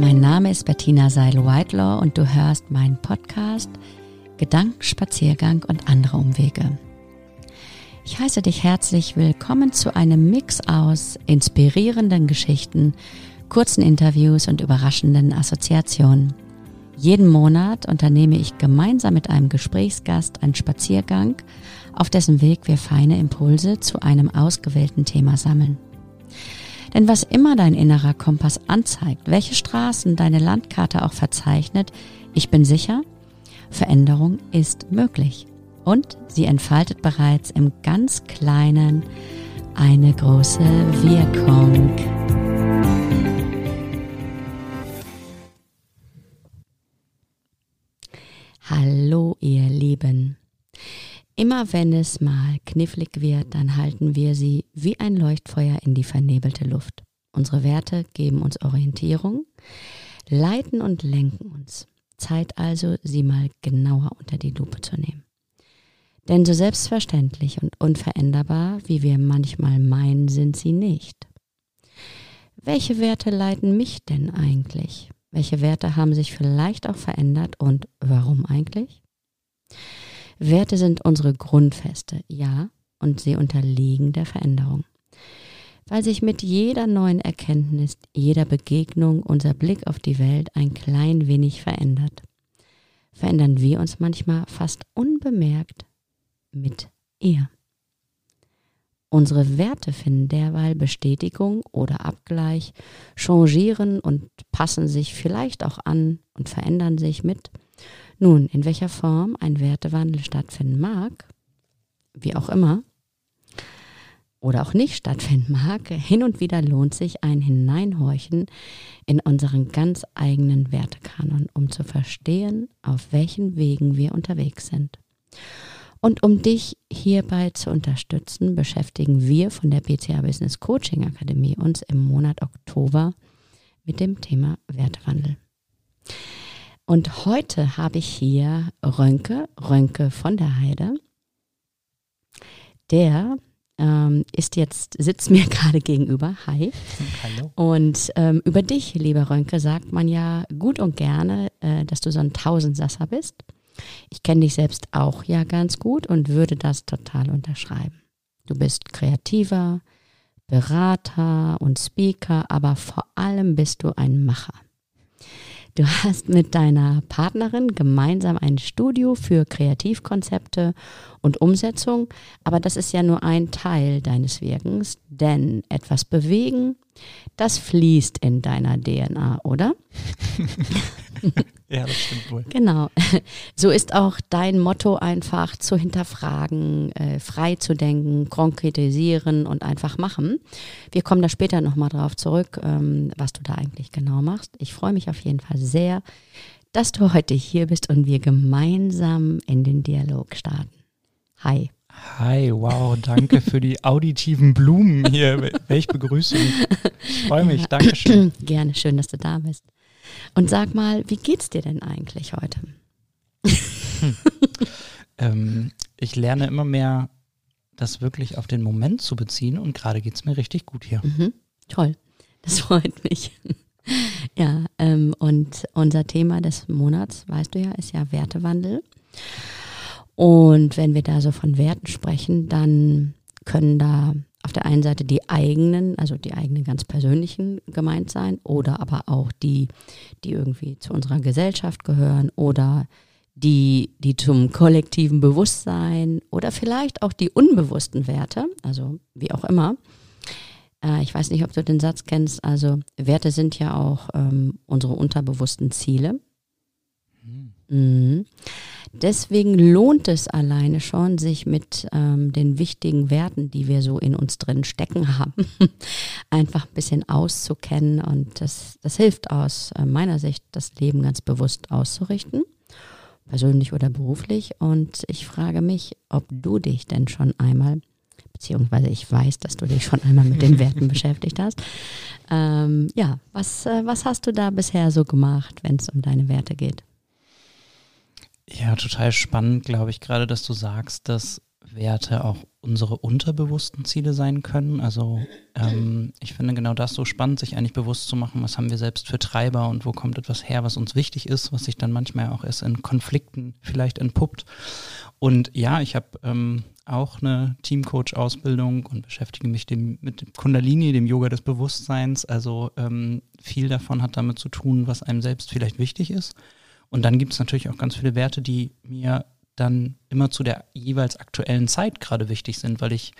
Mein Name ist Bettina Seil-Whitelaw und du hörst meinen Podcast Gedankenspaziergang und andere Umwege. Ich heiße dich herzlich willkommen zu einem Mix aus inspirierenden Geschichten, kurzen Interviews und überraschenden Assoziationen. Jeden Monat unternehme ich gemeinsam mit einem Gesprächsgast einen Spaziergang, auf dessen Weg wir feine Impulse zu einem ausgewählten Thema sammeln. Denn was immer dein innerer Kompass anzeigt, welche Straßen deine Landkarte auch verzeichnet, ich bin sicher, Veränderung ist möglich. Und sie entfaltet bereits im ganz kleinen eine große Wirkung. Hallo ihr Lieben. Immer wenn es mal knifflig wird, dann halten wir sie wie ein Leuchtfeuer in die vernebelte Luft. Unsere Werte geben uns Orientierung, leiten und lenken uns. Zeit also, sie mal genauer unter die Lupe zu nehmen. Denn so selbstverständlich und unveränderbar, wie wir manchmal meinen, sind sie nicht. Welche Werte leiten mich denn eigentlich? Welche Werte haben sich vielleicht auch verändert und warum eigentlich? Werte sind unsere Grundfeste, ja, und sie unterliegen der Veränderung. Weil sich mit jeder neuen Erkenntnis, jeder Begegnung unser Blick auf die Welt ein klein wenig verändert, verändern wir uns manchmal fast unbemerkt mit ihr. Unsere Werte finden derweil Bestätigung oder Abgleich, changieren und passen sich vielleicht auch an und verändern sich mit nun, in welcher Form ein Wertewandel stattfinden mag, wie auch immer, oder auch nicht stattfinden mag, hin und wieder lohnt sich ein Hineinhorchen in unseren ganz eigenen Wertekanon, um zu verstehen, auf welchen Wegen wir unterwegs sind. Und um dich hierbei zu unterstützen, beschäftigen wir von der BCA Business Coaching Akademie uns im Monat Oktober mit dem Thema Wertewandel. Und heute habe ich hier Rönke, Rönke von der Heide. Der ähm, ist jetzt, sitzt mir gerade gegenüber. Hi. Hallo. Und ähm, über dich, lieber Rönke, sagt man ja gut und gerne, äh, dass du so ein Tausendsasser bist. Ich kenne dich selbst auch ja ganz gut und würde das total unterschreiben. Du bist kreativer, Berater und Speaker, aber vor allem bist du ein Macher. Du hast mit deiner Partnerin gemeinsam ein Studio für Kreativkonzepte und Umsetzung, aber das ist ja nur ein Teil deines Wirkens, denn etwas bewegen, das fließt in deiner DNA, oder? ja, das stimmt wohl. Genau. So ist auch dein Motto einfach zu hinterfragen, äh, frei zu denken, konkretisieren und einfach machen. Wir kommen da später nochmal drauf zurück, ähm, was du da eigentlich genau machst. Ich freue mich auf jeden Fall sehr, dass du heute hier bist und wir gemeinsam in den Dialog starten. Hi. Hi, wow, danke für die auditiven Blumen hier. Welch Begrüßung. Ich freue mich, danke schön. Gerne, schön, dass du da bist. Und sag mal, wie geht's dir denn eigentlich heute? Hm. ähm, ich lerne immer mehr, das wirklich auf den Moment zu beziehen und gerade geht es mir richtig gut hier. Mhm, toll, das freut mich. ja, ähm, und unser Thema des Monats, weißt du ja, ist ja Wertewandel. Und wenn wir da so von Werten sprechen, dann können da auf der einen Seite die eigenen, also die eigenen ganz persönlichen gemeint sein oder aber auch die, die irgendwie zu unserer Gesellschaft gehören oder die, die zum kollektiven Bewusstsein oder vielleicht auch die unbewussten Werte, also wie auch immer. Äh, ich weiß nicht, ob du den Satz kennst, also Werte sind ja auch ähm, unsere unterbewussten Ziele. Hm. Mhm. Deswegen lohnt es alleine schon, sich mit ähm, den wichtigen Werten, die wir so in uns drin stecken haben, einfach ein bisschen auszukennen. Und das, das hilft aus äh, meiner Sicht, das Leben ganz bewusst auszurichten, persönlich oder beruflich. Und ich frage mich, ob du dich denn schon einmal beziehungsweise ich weiß, dass du dich schon einmal mit den Werten beschäftigt hast. Ähm, ja, was, äh, was hast du da bisher so gemacht, wenn es um deine Werte geht? Ja, total spannend, glaube ich, gerade, dass du sagst, dass Werte auch unsere unterbewussten Ziele sein können. Also ähm, ich finde genau das so spannend, sich eigentlich bewusst zu machen, was haben wir selbst für Treiber und wo kommt etwas her, was uns wichtig ist, was sich dann manchmal auch erst in Konflikten vielleicht entpuppt. Und ja, ich habe ähm, auch eine Teamcoach-Ausbildung und beschäftige mich dem, mit dem Kundalini, dem Yoga des Bewusstseins. Also ähm, viel davon hat damit zu tun, was einem selbst vielleicht wichtig ist. Und dann gibt es natürlich auch ganz viele Werte, die mir dann immer zu der jeweils aktuellen Zeit gerade wichtig sind, weil ich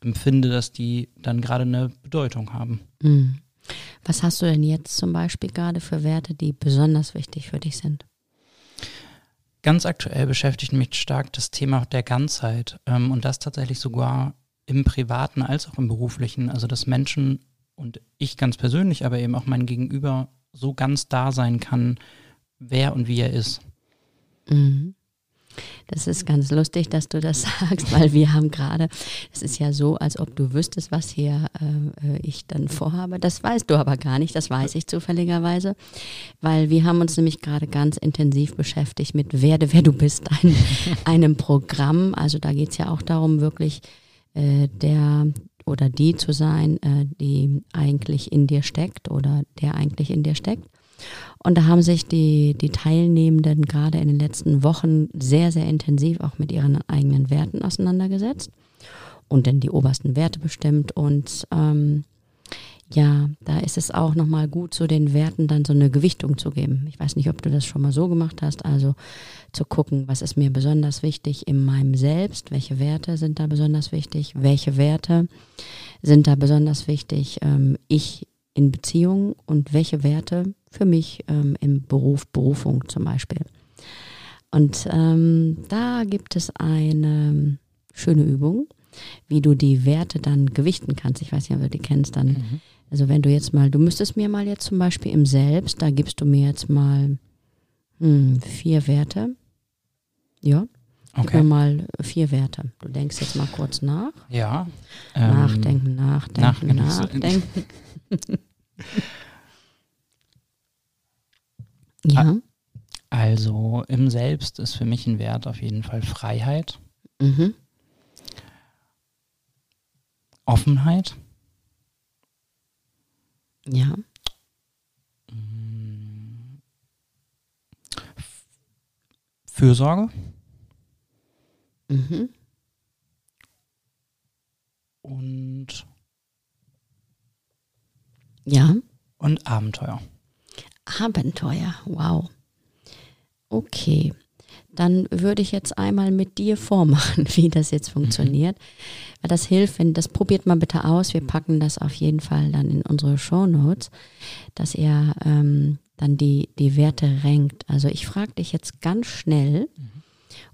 empfinde, dass die dann gerade eine Bedeutung haben. Mhm. Was hast du denn jetzt zum Beispiel gerade für Werte, die besonders wichtig für dich sind? Ganz aktuell beschäftigt mich stark das Thema der Ganzheit ähm, und das tatsächlich sogar im privaten als auch im beruflichen. Also dass Menschen und ich ganz persönlich, aber eben auch mein Gegenüber so ganz da sein kann, wer und wie er ist. Mhm. Das ist ganz lustig, dass du das sagst, weil wir haben gerade, es ist ja so, als ob du wüsstest, was hier äh, ich dann vorhabe. Das weißt du aber gar nicht, das weiß ich zufälligerweise, weil wir haben uns nämlich gerade ganz intensiv beschäftigt mit Werde, wer du bist, ein, einem Programm. Also da geht es ja auch darum, wirklich äh, der oder die zu sein, äh, die eigentlich in dir steckt oder der eigentlich in dir steckt. Und da haben sich die, die Teilnehmenden gerade in den letzten Wochen sehr, sehr intensiv auch mit ihren eigenen Werten auseinandergesetzt und dann die obersten Werte bestimmt. Und ähm, ja, da ist es auch nochmal gut, so den Werten dann so eine Gewichtung zu geben. Ich weiß nicht, ob du das schon mal so gemacht hast, also zu gucken, was ist mir besonders wichtig in meinem Selbst, welche Werte sind da besonders wichtig, welche Werte sind da besonders wichtig, ähm, ich in Beziehungen und welche Werte für mich ähm, im Beruf, Berufung zum Beispiel. Und ähm, da gibt es eine schöne Übung, wie du die Werte dann gewichten kannst. Ich weiß nicht, ob du die kennst dann. Mhm. Also wenn du jetzt mal, du müsstest mir mal jetzt zum Beispiel im Selbst, da gibst du mir jetzt mal hm, vier Werte. Ja. Gib mir mal vier Werte. Du denkst jetzt mal kurz nach. Ja. Nachdenken, ähm, nachdenken, nachdenken. Ja. Also im Selbst ist für mich ein Wert auf jeden Fall Freiheit, mhm. Offenheit. Ja. Fürsorge. Mhm. Und ja. Und Abenteuer. Abenteuer, wow. Okay, dann würde ich jetzt einmal mit dir vormachen, wie das jetzt funktioniert. Weil das hilft, wenn das probiert mal bitte aus. Wir packen das auf jeden Fall dann in unsere Show Notes, dass ihr ähm, dann die, die Werte renkt. Also ich frage dich jetzt ganz schnell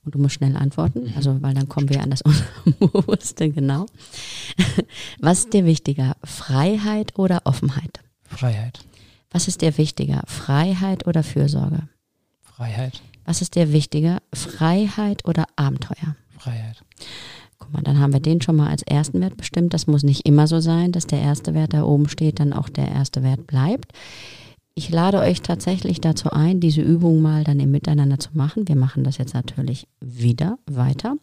und du musst schnell antworten, mhm. also weil dann kommen wir an das Unbewusste, genau. Was ist dir wichtiger, Freiheit oder Offenheit? Freiheit. Was ist dir wichtiger, Freiheit oder Fürsorge? Freiheit. Was ist dir wichtiger, Freiheit oder Abenteuer? Freiheit. Guck mal, dann haben wir den schon mal als ersten Wert bestimmt. Das muss nicht immer so sein, dass der erste Wert da oben steht, dann auch der erste Wert bleibt. Ich lade euch tatsächlich dazu ein, diese Übung mal dann im Miteinander zu machen. Wir machen das jetzt natürlich wieder weiter.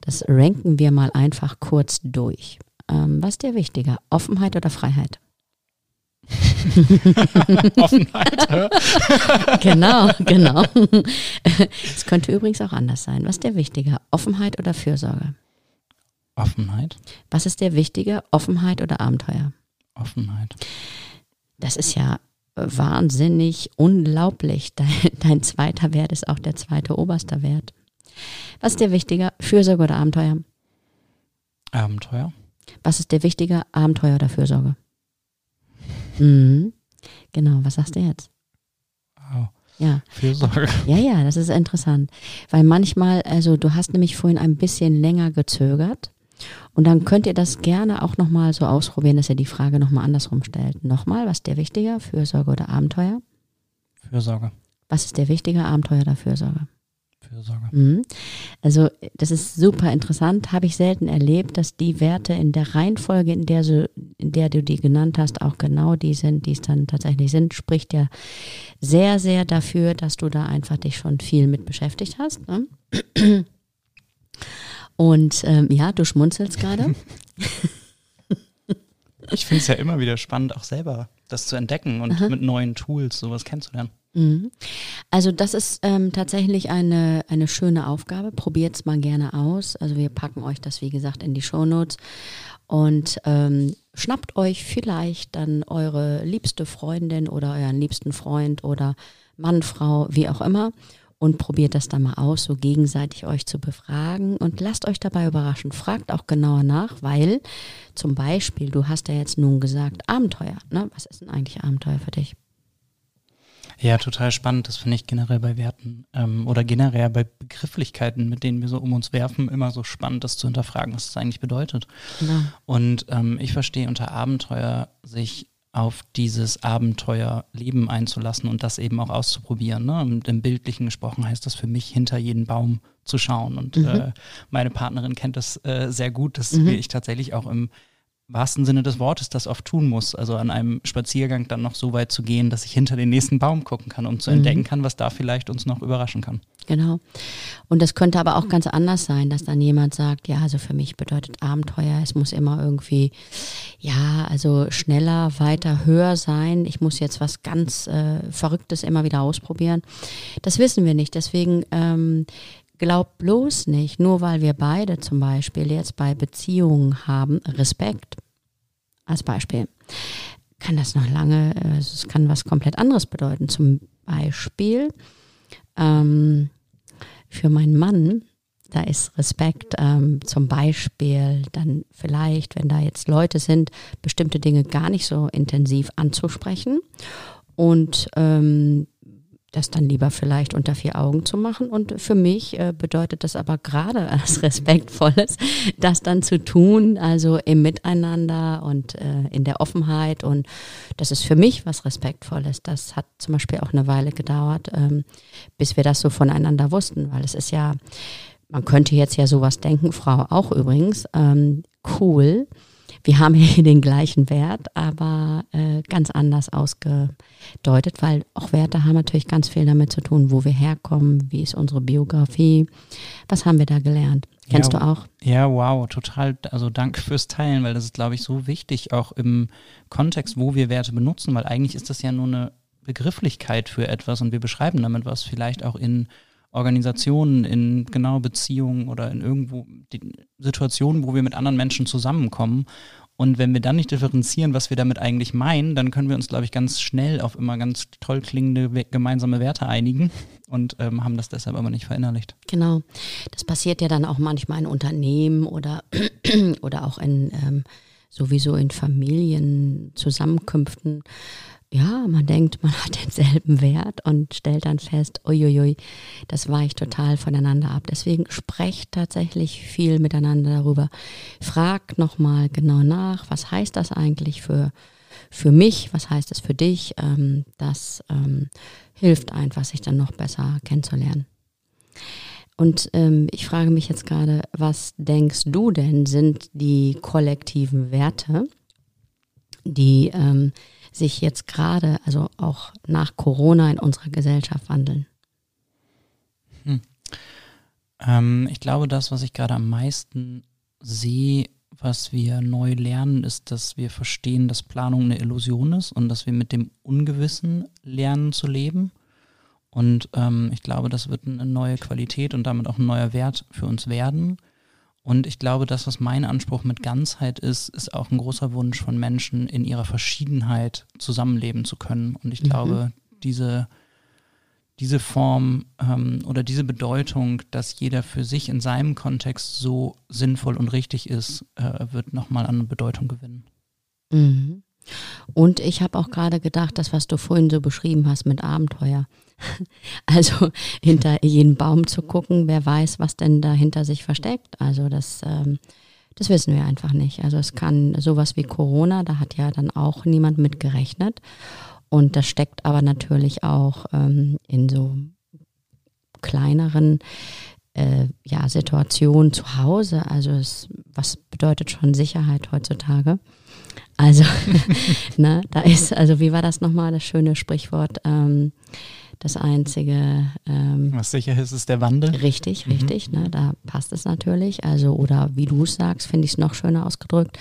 Das ranken wir mal einfach kurz durch. Ähm, was ist dir wichtiger, Offenheit oder Freiheit? Offenheit. genau, genau. Es könnte übrigens auch anders sein. Was ist dir wichtiger? Offenheit oder Fürsorge? Offenheit. Was ist dir wichtiger? Offenheit oder Abenteuer? Offenheit. Das ist ja wahnsinnig unglaublich. Dein, dein zweiter Wert ist auch der zweite oberste Wert. Was ist dir wichtiger? Fürsorge oder Abenteuer? Abenteuer. Was ist dir wichtiger? Abenteuer oder Fürsorge? Mhm. Genau, was sagst du jetzt? Oh. Ja. Fürsorge. Ja, ja, das ist interessant. Weil manchmal, also du hast nämlich vorhin ein bisschen länger gezögert. Und dann könnt ihr das gerne auch nochmal so ausprobieren, dass ihr die Frage nochmal andersrum stellt. Nochmal, was ist dir wichtiger, Fürsorge oder Abenteuer? Fürsorge. Was ist dir wichtiger, Abenteuer oder Fürsorge? Fürsorge. Mhm. Also das ist super interessant, habe ich selten erlebt, dass die Werte in der Reihenfolge, in der, so, in der du die genannt hast, auch genau die sind, die es dann tatsächlich sind, spricht ja sehr, sehr dafür, dass du da einfach dich schon viel mit beschäftigt hast. Ne? Und ähm, ja, du schmunzelst gerade. ich finde es ja immer wieder spannend, auch selber das zu entdecken und Aha. mit neuen Tools sowas kennenzulernen. Mhm. Also das ist ähm, tatsächlich eine, eine schöne Aufgabe. Probiert es mal gerne aus. Also wir packen euch das, wie gesagt, in die Shownotes. Und ähm, schnappt euch vielleicht dann eure liebste Freundin oder euren liebsten Freund oder Mann, Frau, wie auch immer und probiert das dann mal aus, so gegenseitig euch zu befragen und lasst euch dabei überraschen. Fragt auch genauer nach, weil zum Beispiel, du hast ja jetzt nun gesagt, Abenteuer. Ne? Was ist denn eigentlich Abenteuer für dich? Ja, total spannend. Das finde ich generell bei Werten ähm, oder generell bei Begrifflichkeiten, mit denen wir so um uns werfen, immer so spannend, das zu hinterfragen, was das eigentlich bedeutet. Genau. Und ähm, ich verstehe unter Abenteuer, sich auf dieses Abenteuerleben einzulassen und das eben auch auszuprobieren. Ne? Und im Bildlichen gesprochen heißt das für mich, hinter jeden Baum zu schauen. Und mhm. äh, meine Partnerin kennt das äh, sehr gut, dass mhm. ich tatsächlich auch im wahrsten Sinne des Wortes das oft tun muss. Also an einem Spaziergang dann noch so weit zu gehen, dass ich hinter den nächsten Baum gucken kann, um zu mhm. entdecken kann, was da vielleicht uns noch überraschen kann. Genau. Und das könnte aber auch ganz anders sein, dass dann jemand sagt, ja, also für mich bedeutet Abenteuer, es muss immer irgendwie, ja, also schneller, weiter, höher sein. Ich muss jetzt was ganz äh, Verrücktes immer wieder ausprobieren. Das wissen wir nicht. Deswegen ähm, Glaub bloß nicht, nur weil wir beide zum Beispiel jetzt bei Beziehungen haben, Respekt als Beispiel, kann das noch lange, äh, es kann was komplett anderes bedeuten. Zum Beispiel ähm, für meinen Mann, da ist Respekt ähm, zum Beispiel dann vielleicht, wenn da jetzt Leute sind, bestimmte Dinge gar nicht so intensiv anzusprechen und ähm, das dann lieber vielleicht unter vier Augen zu machen. Und für mich äh, bedeutet das aber gerade als Respektvolles, das dann zu tun, also im Miteinander und äh, in der Offenheit. Und das ist für mich was Respektvolles. Das hat zum Beispiel auch eine Weile gedauert, ähm, bis wir das so voneinander wussten, weil es ist ja, man könnte jetzt ja sowas denken, Frau auch übrigens, ähm, cool wir haben hier den gleichen Wert, aber äh, ganz anders ausgedeutet, weil auch Werte haben natürlich ganz viel damit zu tun, wo wir herkommen, wie ist unsere Biografie, was haben wir da gelernt. Kennst ja, du auch? Ja, wow, total. Also danke fürs Teilen, weil das ist, glaube ich, so wichtig, auch im Kontext, wo wir Werte benutzen, weil eigentlich ist das ja nur eine Begrifflichkeit für etwas und wir beschreiben damit was vielleicht auch in Organisationen, in genau Beziehungen oder in irgendwo Situationen, wo wir mit anderen Menschen zusammenkommen. Und wenn wir dann nicht differenzieren, was wir damit eigentlich meinen, dann können wir uns, glaube ich, ganz schnell auf immer ganz toll klingende gemeinsame Werte einigen und ähm, haben das deshalb aber nicht verinnerlicht. Genau. Das passiert ja dann auch manchmal in Unternehmen oder, oder auch in ähm, sowieso in Familienzusammenkünften ja, man denkt, man hat denselben Wert und stellt dann fest, uiuiui, das weicht total voneinander ab. Deswegen sprecht tatsächlich viel miteinander darüber. Fragt nochmal genau nach, was heißt das eigentlich für, für mich, was heißt das für dich? Ähm, das ähm, hilft einfach, sich dann noch besser kennenzulernen. Und ähm, ich frage mich jetzt gerade, was denkst du denn sind die kollektiven Werte, die ähm, sich jetzt gerade, also auch nach Corona in unserer Gesellschaft wandeln? Hm. Ähm, ich glaube, das, was ich gerade am meisten sehe, was wir neu lernen, ist, dass wir verstehen, dass Planung eine Illusion ist und dass wir mit dem Ungewissen lernen zu leben. Und ähm, ich glaube, das wird eine neue Qualität und damit auch ein neuer Wert für uns werden. Und ich glaube, das, was mein Anspruch mit Ganzheit ist, ist auch ein großer Wunsch von Menschen, in ihrer Verschiedenheit zusammenleben zu können. Und ich mhm. glaube, diese, diese Form ähm, oder diese Bedeutung, dass jeder für sich in seinem Kontext so sinnvoll und richtig ist, äh, wird nochmal an Bedeutung gewinnen. Mhm. Und ich habe auch gerade gedacht, das, was du vorhin so beschrieben hast mit Abenteuer. Also hinter jeden Baum zu gucken, wer weiß, was denn dahinter sich versteckt. Also das, ähm, das wissen wir einfach nicht. Also es kann sowas wie Corona, da hat ja dann auch niemand mit gerechnet. Und das steckt aber natürlich auch ähm, in so kleineren äh, ja, Situationen zu Hause. Also es, was bedeutet schon Sicherheit heutzutage? Also, ne, da ist, also wie war das nochmal, das schöne Sprichwort? Ähm, Das Einzige. Ähm, Was sicher ist, ist der Wandel. Richtig, mhm. richtig. Ne, da passt es natürlich. Also, oder wie du es sagst, finde ich es noch schöner ausgedrückt.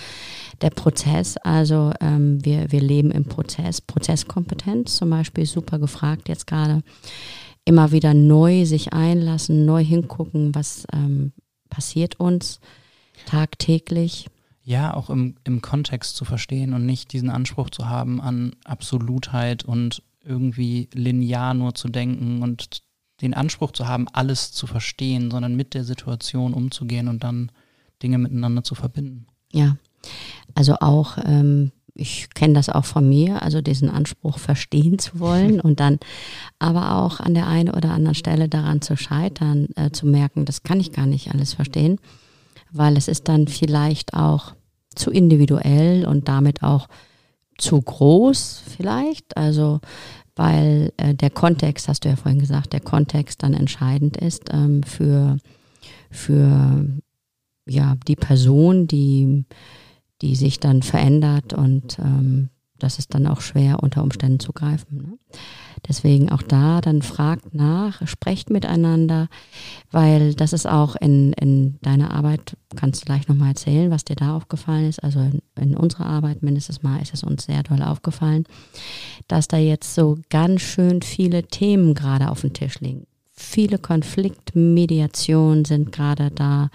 Der Prozess, also ähm, wir, wir leben im Prozess. Prozesskompetenz zum Beispiel super gefragt jetzt gerade. Immer wieder neu sich einlassen, neu hingucken, was ähm, passiert uns tagtäglich. Ja, auch im, im Kontext zu verstehen und nicht diesen Anspruch zu haben an Absolutheit und irgendwie linear nur zu denken und den Anspruch zu haben, alles zu verstehen, sondern mit der Situation umzugehen und dann Dinge miteinander zu verbinden. Ja, also auch, ähm, ich kenne das auch von mir, also diesen Anspruch verstehen zu wollen und dann aber auch an der einen oder anderen Stelle daran zu scheitern, äh, zu merken, das kann ich gar nicht alles verstehen, weil es ist dann vielleicht auch zu individuell und damit auch zu groß vielleicht. Also weil äh, der Kontext, hast du ja vorhin gesagt, der Kontext dann entscheidend ist ähm, für, für ja, die Person, die, die sich dann verändert und ähm, das ist dann auch schwer unter Umständen zu greifen. Ne? Deswegen auch da, dann fragt nach, sprecht miteinander, weil das ist auch in, in deiner Arbeit, kannst du gleich nochmal erzählen, was dir da aufgefallen ist. Also in, in unserer Arbeit mindestens mal ist es uns sehr doll aufgefallen, dass da jetzt so ganz schön viele Themen gerade auf dem Tisch liegen. Viele Konfliktmediationen sind gerade da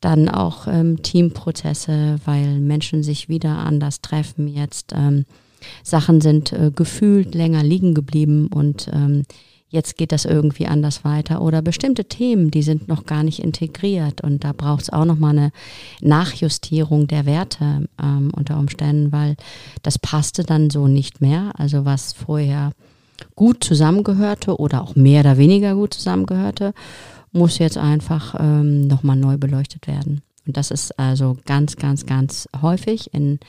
dann auch ähm, Teamprozesse, weil Menschen sich wieder anders treffen jetzt. Ähm, Sachen sind äh, gefühlt länger liegen geblieben und ähm, jetzt geht das irgendwie anders weiter. Oder bestimmte Themen, die sind noch gar nicht integriert und da braucht es auch nochmal eine Nachjustierung der Werte ähm, unter Umständen, weil das passte dann so nicht mehr. Also was vorher gut zusammengehörte oder auch mehr oder weniger gut zusammengehörte, muss jetzt einfach ähm, nochmal neu beleuchtet werden. Und das ist also ganz, ganz, ganz häufig in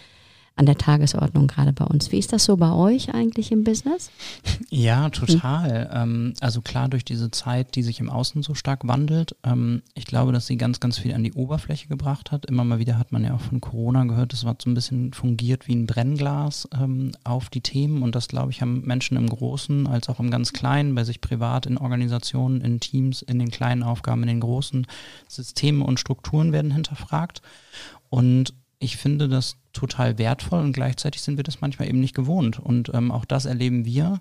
an der Tagesordnung gerade bei uns. Wie ist das so bei euch eigentlich im Business? Ja, total. Hm. also klar, durch diese Zeit, die sich im Außen so stark wandelt, ähm, ich glaube, dass sie ganz, ganz viel an die Oberfläche gebracht hat. Immer mal wieder hat man ja auch von Corona gehört, das war so ein bisschen fungiert wie ein Brennglas ähm, auf die Themen und das, glaube ich, haben Menschen im Großen als auch im ganz Kleinen, bei sich privat, in Organisationen, in Teams, in den kleinen Aufgaben, in den großen Systemen und Strukturen werden hinterfragt. Und ich finde das total wertvoll und gleichzeitig sind wir das manchmal eben nicht gewohnt. Und ähm, auch das erleben wir.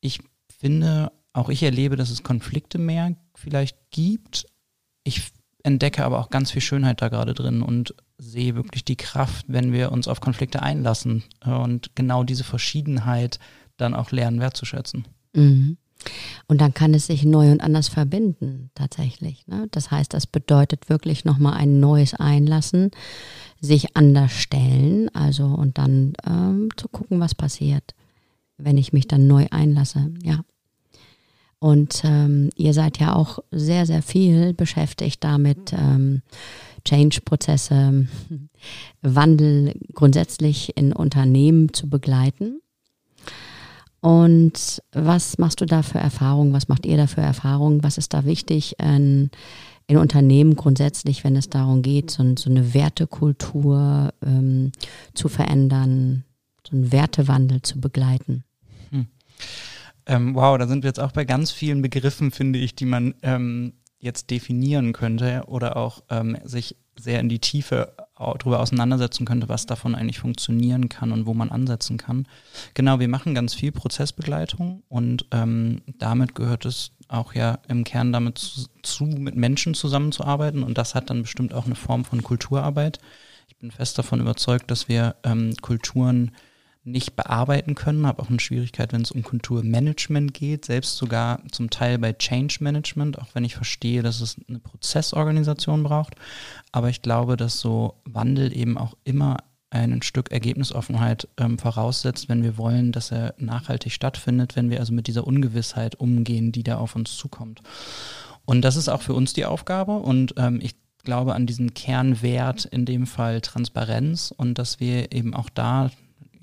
Ich finde, auch ich erlebe, dass es Konflikte mehr vielleicht gibt. Ich entdecke aber auch ganz viel Schönheit da gerade drin und sehe wirklich die Kraft, wenn wir uns auf Konflikte einlassen und genau diese Verschiedenheit dann auch lernen wertzuschätzen. Mhm. Und dann kann es sich neu und anders verbinden, tatsächlich. Ne? Das heißt, das bedeutet wirklich nochmal ein neues Einlassen sich anders stellen, also und dann ähm, zu gucken, was passiert, wenn ich mich dann neu einlasse, ja. Und ähm, ihr seid ja auch sehr, sehr viel beschäftigt damit, ähm, Change-Prozesse, Wandel grundsätzlich in Unternehmen zu begleiten. Und was machst du da für Erfahrungen? Was macht ihr da für Erfahrungen? Was ist da wichtig? Ähm, in Unternehmen grundsätzlich, wenn es darum geht, so, so eine Wertekultur ähm, zu verändern, so einen Wertewandel zu begleiten. Hm. Ähm, wow, da sind wir jetzt auch bei ganz vielen Begriffen, finde ich, die man ähm, jetzt definieren könnte oder auch ähm, sich sehr in die Tiefe darüber auseinandersetzen könnte, was davon eigentlich funktionieren kann und wo man ansetzen kann. Genau, wir machen ganz viel Prozessbegleitung und ähm, damit gehört es auch ja im Kern damit zu, zu, mit Menschen zusammenzuarbeiten und das hat dann bestimmt auch eine Form von Kulturarbeit. Ich bin fest davon überzeugt, dass wir ähm, Kulturen nicht bearbeiten können, habe auch eine Schwierigkeit, wenn es um Kulturmanagement geht, selbst sogar zum Teil bei Change Management, auch wenn ich verstehe, dass es eine Prozessorganisation braucht. Aber ich glaube, dass so Wandel eben auch immer ein Stück Ergebnisoffenheit ähm, voraussetzt, wenn wir wollen, dass er nachhaltig stattfindet, wenn wir also mit dieser Ungewissheit umgehen, die da auf uns zukommt. Und das ist auch für uns die Aufgabe und ähm, ich glaube an diesen Kernwert, in dem Fall Transparenz und dass wir eben auch da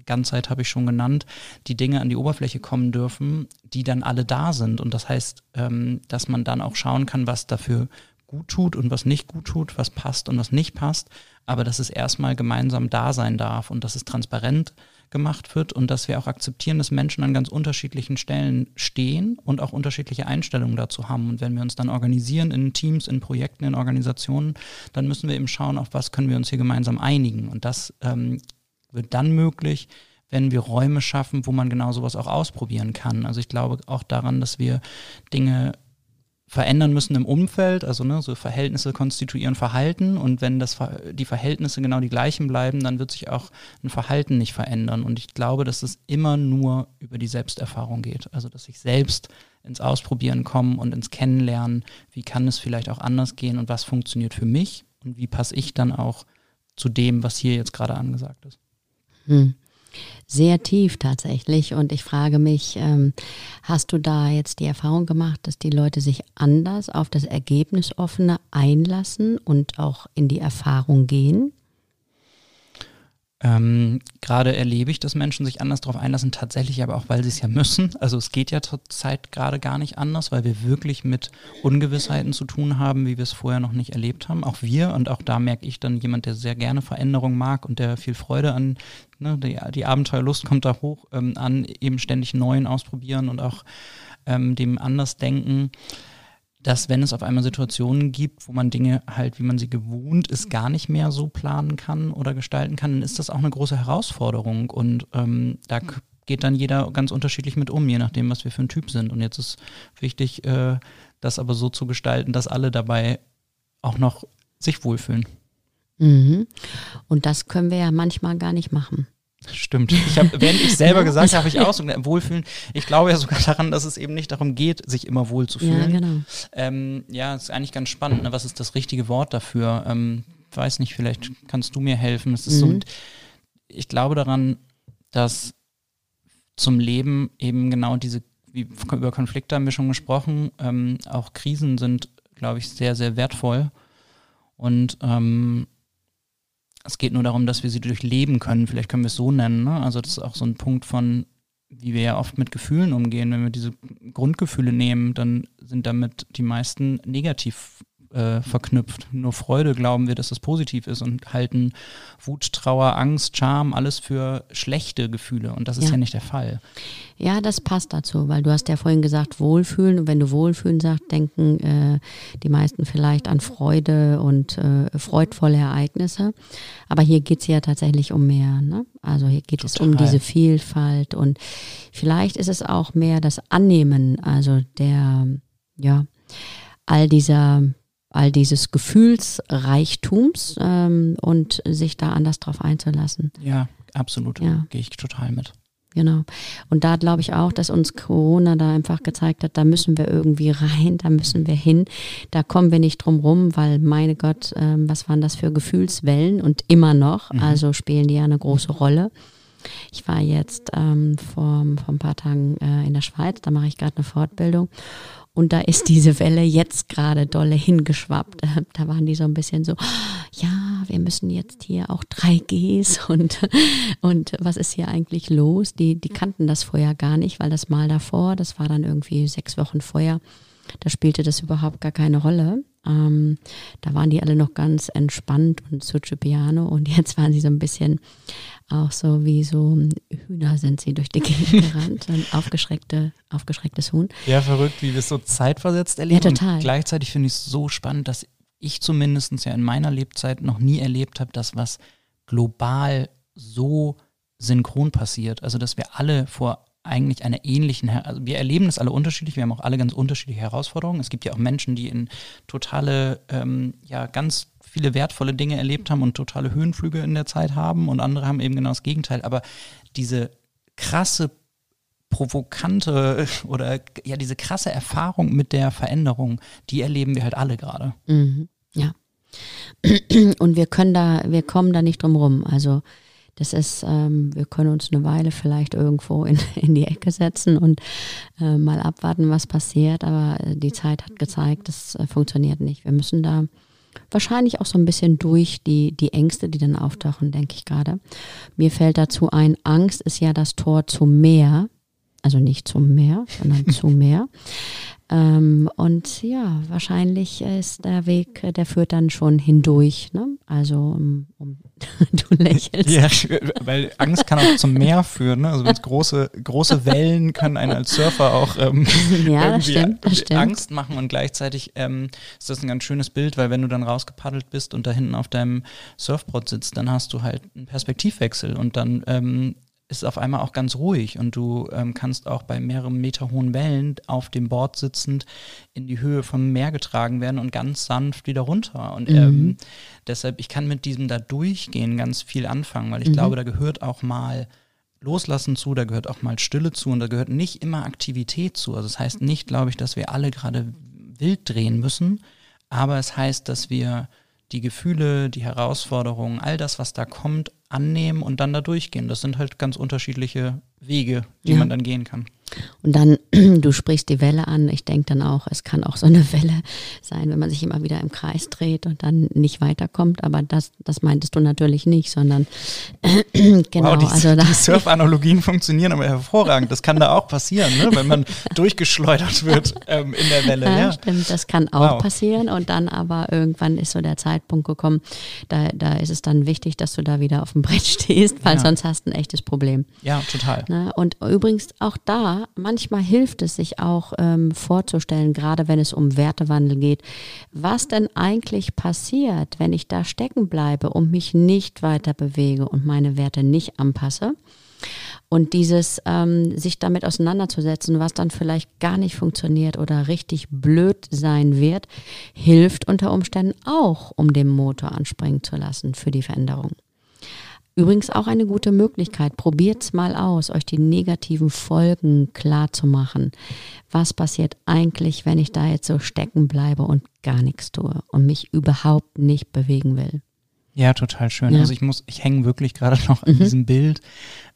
Ganzheit habe ich schon genannt, die Dinge an die Oberfläche kommen dürfen, die dann alle da sind. Und das heißt, ähm, dass man dann auch schauen kann, was dafür gut tut und was nicht gut tut, was passt und was nicht passt, aber dass es erstmal gemeinsam da sein darf und dass es transparent gemacht wird und dass wir auch akzeptieren, dass Menschen an ganz unterschiedlichen Stellen stehen und auch unterschiedliche Einstellungen dazu haben. Und wenn wir uns dann organisieren in Teams, in Projekten, in Organisationen, dann müssen wir eben schauen, auf was können wir uns hier gemeinsam einigen. Und das ähm, wird dann möglich, wenn wir Räume schaffen, wo man genau sowas auch ausprobieren kann. Also ich glaube auch daran, dass wir Dinge verändern müssen im Umfeld, also ne, so Verhältnisse konstituieren Verhalten und wenn das die Verhältnisse genau die gleichen bleiben, dann wird sich auch ein Verhalten nicht verändern und ich glaube, dass es immer nur über die Selbsterfahrung geht, also dass ich selbst ins Ausprobieren kommen und ins Kennenlernen, wie kann es vielleicht auch anders gehen und was funktioniert für mich und wie passe ich dann auch zu dem, was hier jetzt gerade angesagt ist. Hm sehr tief tatsächlich. Und ich frage mich, ähm, hast du da jetzt die Erfahrung gemacht, dass die Leute sich anders auf das Ergebnis offener einlassen und auch in die Erfahrung gehen? Ähm, gerade erlebe ich, dass Menschen sich anders darauf einlassen, tatsächlich aber auch, weil sie es ja müssen. Also es geht ja zurzeit gerade gar nicht anders, weil wir wirklich mit Ungewissheiten zu tun haben, wie wir es vorher noch nicht erlebt haben. Auch wir und auch da merke ich dann jemand, der sehr gerne Veränderung mag und der viel Freude an, ne, die, die Abenteuerlust kommt da hoch ähm, an, eben ständig Neuen ausprobieren und auch ähm, dem Andersdenken dass wenn es auf einmal Situationen gibt, wo man Dinge halt, wie man sie gewohnt ist, gar nicht mehr so planen kann oder gestalten kann, dann ist das auch eine große Herausforderung. Und ähm, da geht dann jeder ganz unterschiedlich mit um, je nachdem, was wir für ein Typ sind. Und jetzt ist wichtig, äh, das aber so zu gestalten, dass alle dabei auch noch sich wohlfühlen. Mhm. Und das können wir ja manchmal gar nicht machen. Stimmt. Ich hab, während ich selber gesagt habe, ich auch so wohlfühlen. Ich glaube ja sogar daran, dass es eben nicht darum geht, sich immer wohl zu fühlen. Ja, genau. Ähm, ja, ist eigentlich ganz spannend. Ne? Was ist das richtige Wort dafür? Ähm, weiß nicht, vielleicht kannst du mir helfen. Es ist mhm. so, ich glaube daran, dass zum Leben eben genau diese, wie über Konflikte haben wir schon gesprochen, ähm, auch Krisen sind, glaube ich, sehr, sehr wertvoll. Und ähm, es geht nur darum, dass wir sie durchleben können. Vielleicht können wir es so nennen. Ne? Also das ist auch so ein Punkt von, wie wir ja oft mit Gefühlen umgehen. Wenn wir diese Grundgefühle nehmen, dann sind damit die meisten negativ äh, verknüpft. Nur Freude glauben wir, dass das positiv ist und halten Wut, Trauer, Angst, Charme alles für schlechte Gefühle. Und das ist ja, ja nicht der Fall. Ja, das passt dazu, weil du hast ja vorhin gesagt, Wohlfühlen. Und wenn du Wohlfühlen sagst, denken äh, die meisten vielleicht an Freude und äh, freudvolle Ereignisse. Aber hier geht es ja tatsächlich um mehr. Ne? Also hier geht Total. es um diese Vielfalt und vielleicht ist es auch mehr das Annehmen, also der, ja, all dieser all dieses Gefühlsreichtums ähm, und sich da anders drauf einzulassen. Ja, absolut. Ja. Gehe ich total mit. Genau. Und da glaube ich auch, dass uns Corona da einfach gezeigt hat, da müssen wir irgendwie rein, da müssen wir hin, da kommen wir nicht drum rum, weil meine Gott, ähm, was waren das für Gefühlswellen und immer noch, mhm. also spielen die ja eine große Rolle. Ich war jetzt ähm, vor, vor ein paar Tagen äh, in der Schweiz, da mache ich gerade eine Fortbildung und da ist diese Welle jetzt gerade dolle hingeschwappt. Da waren die so ein bisschen so, ja, wir müssen jetzt hier auch 3Gs und, und was ist hier eigentlich los? Die, die kannten das vorher gar nicht, weil das Mal davor, das war dann irgendwie sechs Wochen vorher, da spielte das überhaupt gar keine Rolle. Ähm, da waren die alle noch ganz entspannt und Suche Piano und jetzt waren sie so ein bisschen auch so wie so Hühner sind sie durch die Gegend gerannt, ein aufgeschreckte, aufgeschrecktes Huhn. Ja, verrückt, wie wir es so zeitversetzt erleben. Ja, total. Und gleichzeitig finde ich es so spannend, dass ich zumindest ja in meiner Lebzeit noch nie erlebt habe, dass was global so synchron passiert. Also, dass wir alle vor eigentlich einer ähnlichen, also wir erleben das alle unterschiedlich, wir haben auch alle ganz unterschiedliche Herausforderungen. Es gibt ja auch Menschen, die in totale, ähm, ja, ganz viele wertvolle Dinge erlebt haben und totale Höhenflüge in der Zeit haben und andere haben eben genau das Gegenteil. Aber diese krasse, provokante oder ja, diese krasse Erfahrung mit der Veränderung, die erleben wir halt alle gerade. Mhm. Ja. Und wir können da, wir kommen da nicht drum rum. Also das ist, ähm, wir können uns eine Weile vielleicht irgendwo in, in die Ecke setzen und äh, mal abwarten, was passiert. Aber äh, die Zeit hat gezeigt, das äh, funktioniert nicht. Wir müssen da wahrscheinlich auch so ein bisschen durch die, die Ängste, die dann auftauchen, denke ich gerade. Mir fällt dazu ein, Angst ist ja das Tor zum Meer. Also nicht zum Meer, sondern zu mehr. Ähm, und ja, wahrscheinlich ist der Weg, der führt dann schon hindurch. Ne? Also um, um du lächelst. Ja, weil Angst kann auch zum Meer führen. Ne? Also große, große Wellen können einen als Surfer auch ähm, ja, das stimmt, das stimmt. Angst machen und gleichzeitig ähm, ist das ein ganz schönes Bild, weil wenn du dann rausgepaddelt bist und da hinten auf deinem Surfboard sitzt, dann hast du halt einen Perspektivwechsel und dann ähm, ist auf einmal auch ganz ruhig und du ähm, kannst auch bei mehreren Meter hohen Wellen auf dem Board sitzend in die Höhe vom Meer getragen werden und ganz sanft wieder runter. Und mhm. ähm, deshalb, ich kann mit diesem da durchgehen ganz viel anfangen, weil ich mhm. glaube, da gehört auch mal Loslassen zu, da gehört auch mal Stille zu und da gehört nicht immer Aktivität zu. Also das heißt nicht, glaube ich, dass wir alle gerade wild drehen müssen, aber es heißt, dass wir die Gefühle, die Herausforderungen, all das, was da kommt, annehmen und dann da durchgehen. Das sind halt ganz unterschiedliche Wege, die ja. man dann gehen kann. Und dann, du sprichst die Welle an. Ich denke dann auch, es kann auch so eine Welle sein, wenn man sich immer wieder im Kreis dreht und dann nicht weiterkommt. Aber das, das meintest du natürlich nicht, sondern genau. Wow, die, also die Surf-Analogien funktionieren aber hervorragend. Das kann da auch passieren, ne? wenn man durchgeschleudert wird ähm, in der Welle. Ja, ja, stimmt. Das kann auch wow. passieren. Und dann aber irgendwann ist so der Zeitpunkt gekommen, da, da ist es dann wichtig, dass du da wieder auf dem Brett stehst, weil ja. sonst hast du ein echtes Problem. Ja, total. Ne? Und übrigens auch da, manchmal hilft es sich auch ähm, vorzustellen, gerade wenn es um Wertewandel geht, was denn eigentlich passiert, wenn ich da stecken bleibe und mich nicht weiter bewege und meine Werte nicht anpasse. Und dieses ähm, sich damit auseinanderzusetzen, was dann vielleicht gar nicht funktioniert oder richtig blöd sein wird, hilft unter Umständen auch, um den Motor anspringen zu lassen für die Veränderung. Übrigens auch eine gute Möglichkeit. Probiert es mal aus, euch die negativen Folgen klar zu machen. Was passiert eigentlich, wenn ich da jetzt so stecken bleibe und gar nichts tue und mich überhaupt nicht bewegen will? Ja, total schön. Ja. Also ich muss, ich hänge wirklich gerade noch an mhm. diesem Bild.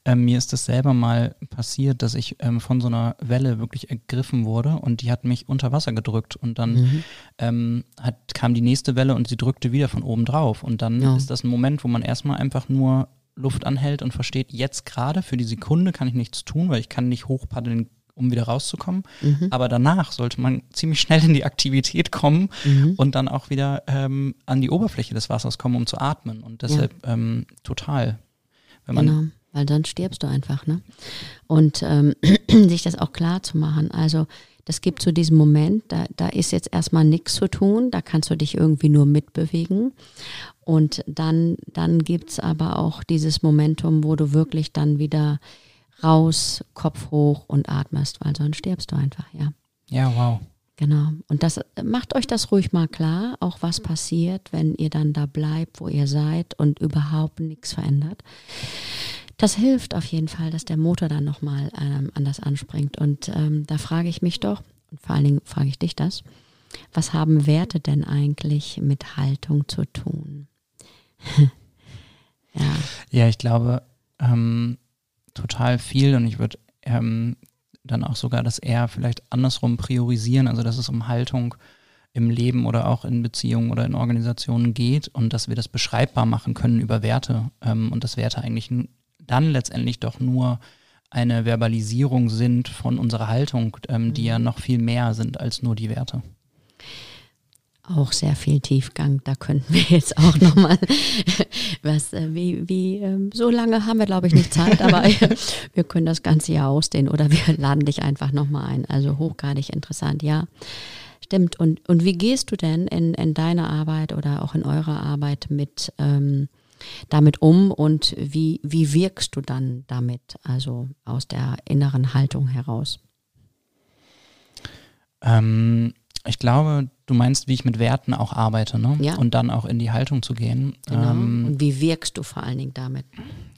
Ähm, mir ist das selber mal passiert, dass ich ähm, von so einer Welle wirklich ergriffen wurde und die hat mich unter Wasser gedrückt und dann mhm. ähm, hat, kam die nächste Welle und sie drückte wieder von oben drauf und dann ja. ist das ein Moment, wo man erstmal einfach nur Luft anhält und versteht, jetzt gerade für die Sekunde kann ich nichts tun, weil ich kann nicht hochpaddeln, um wieder rauszukommen. Mhm. Aber danach sollte man ziemlich schnell in die Aktivität kommen mhm. und dann auch wieder ähm, an die Oberfläche des Wassers kommen, um zu atmen. Und deshalb ja. ähm, total. Wenn man genau, weil dann stirbst du einfach. Ne? Und ähm, sich das auch klar zu machen. Also das gibt so diesen Moment, da, da ist jetzt erstmal nichts zu tun, da kannst du dich irgendwie nur mitbewegen. Und dann, dann gibt es aber auch dieses Momentum, wo du wirklich dann wieder raus, Kopf hoch und atmest, weil sonst stirbst du einfach, ja. Ja, wow. Genau. Und das macht euch das ruhig mal klar, auch was passiert, wenn ihr dann da bleibt, wo ihr seid und überhaupt nichts verändert. Das hilft auf jeden Fall, dass der Motor dann nochmal ähm, anders anspringt. Und ähm, da frage ich mich doch, und vor allen Dingen frage ich dich das, was haben Werte denn eigentlich mit Haltung zu tun? ja. ja, ich glaube ähm, total viel und ich würde ähm, dann auch sogar das eher vielleicht andersrum priorisieren, also dass es um Haltung im Leben oder auch in Beziehungen oder in Organisationen geht und dass wir das beschreibbar machen können über Werte ähm, und dass Werte eigentlich dann letztendlich doch nur eine Verbalisierung sind von unserer Haltung, ähm, die ja mhm. noch viel mehr sind als nur die Werte. Auch sehr viel Tiefgang. Da könnten wir jetzt auch nochmal was, äh, wie, wie, ähm, so lange haben wir, glaube ich, nicht Zeit, aber wir können das Ganze ja ausdehnen oder wir laden dich einfach nochmal ein. Also hochgradig interessant, ja. Stimmt. Und, und wie gehst du denn in, in deiner Arbeit oder auch in eurer Arbeit mit ähm, damit um und wie, wie wirkst du dann damit, also aus der inneren Haltung heraus? Ähm, ich glaube, du meinst, wie ich mit Werten auch arbeite, ne? Ja. Und dann auch in die Haltung zu gehen. Genau. Ähm, und wie wirkst du vor allen Dingen damit?